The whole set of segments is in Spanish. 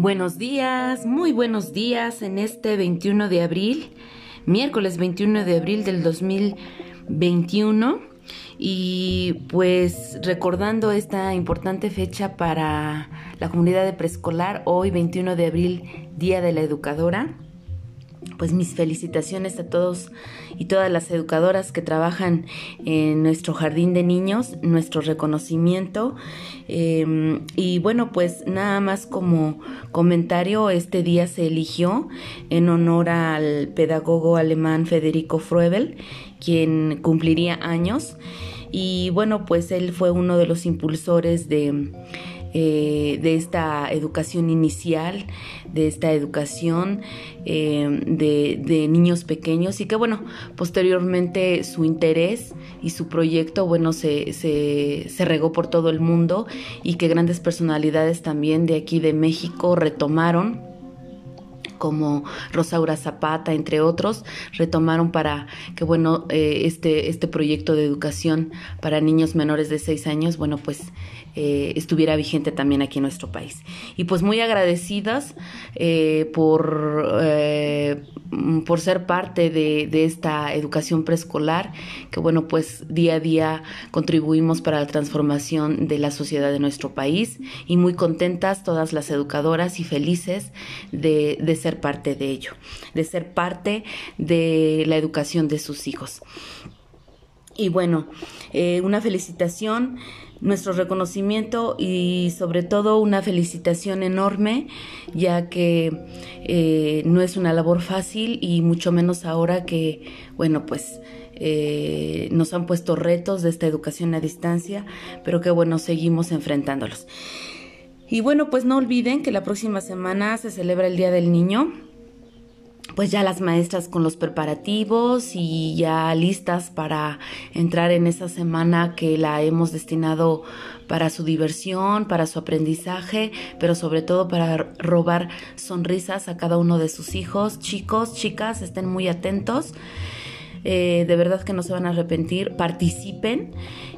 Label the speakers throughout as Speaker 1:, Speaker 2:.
Speaker 1: Buenos días, muy buenos días en este 21 de abril, miércoles 21 de abril del 2021 y pues recordando esta importante fecha para la comunidad de preescolar, hoy 21 de abril, Día de la Educadora pues mis felicitaciones a todos y todas las educadoras que trabajan en nuestro jardín de niños, nuestro reconocimiento. Em, y bueno, pues nada más como comentario, este día se eligió en honor al pedagogo alemán Federico Fruebel, quien cumpliría años. Y bueno, pues él fue uno de los impulsores de eh, de esta educación inicial, de esta educación eh, de, niños pequeños y que bueno, posteriormente su interés y su proyecto, bueno, se, se, se regó por todo el mundo y que grandes personalidades también de aquí de México retomaron como Rosaura Zapata, entre otros, retomaron para que, bueno, eh, este, este proyecto de educación para niños menores de 6 años, bueno, pues eh, estuviera vigente también aquí en nuestro país. Y pues muy agradecidas eh, por, por ser parte de, de esta educación preescolar, que bueno, pues día a día contribuimos para la transformación de la sociedad de nuestro país y muy contentas todas las educadoras y felices de, de ser parte de ello, de ser parte de la educación de sus hijos. Y bueno, eh, una felicitación, nuestro reconocimiento y sobre todo una felicitación enorme, ya que eh, no es una labor fácil y mucho menos ahora que, bueno, pues eh, nos han puesto retos de esta educación a distancia, pero que bueno, seguimos enfrentándolos. Y bueno, pues no olviden que la próxima semana se celebra el Día del Niño. Pues ya las maestras con los preparativos y ya listas para entrar en esa semana que la hemos destinado para su diversión, para su aprendizaje, pero sobre todo para robar sonrisas a cada uno de sus hijos. Chicos, chicas, estén muy atentos. Eh, de verdad que no se van a arrepentir, participen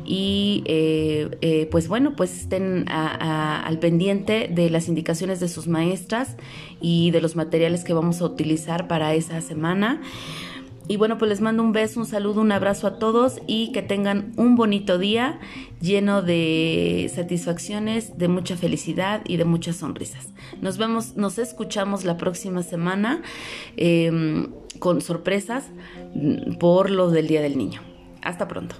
Speaker 1: y eh, eh, pues bueno, pues estén al pendiente de las indicaciones de sus maestras y de los materiales que vamos a utilizar para esa semana. Y bueno, pues les mando un beso, un saludo, un abrazo a todos y que tengan un bonito día lleno de satisfacciones, de mucha felicidad y de muchas sonrisas. Nos vemos, nos escuchamos la próxima semana em, con sorpresas mm, por lo del Día del Niño. Hasta pronto.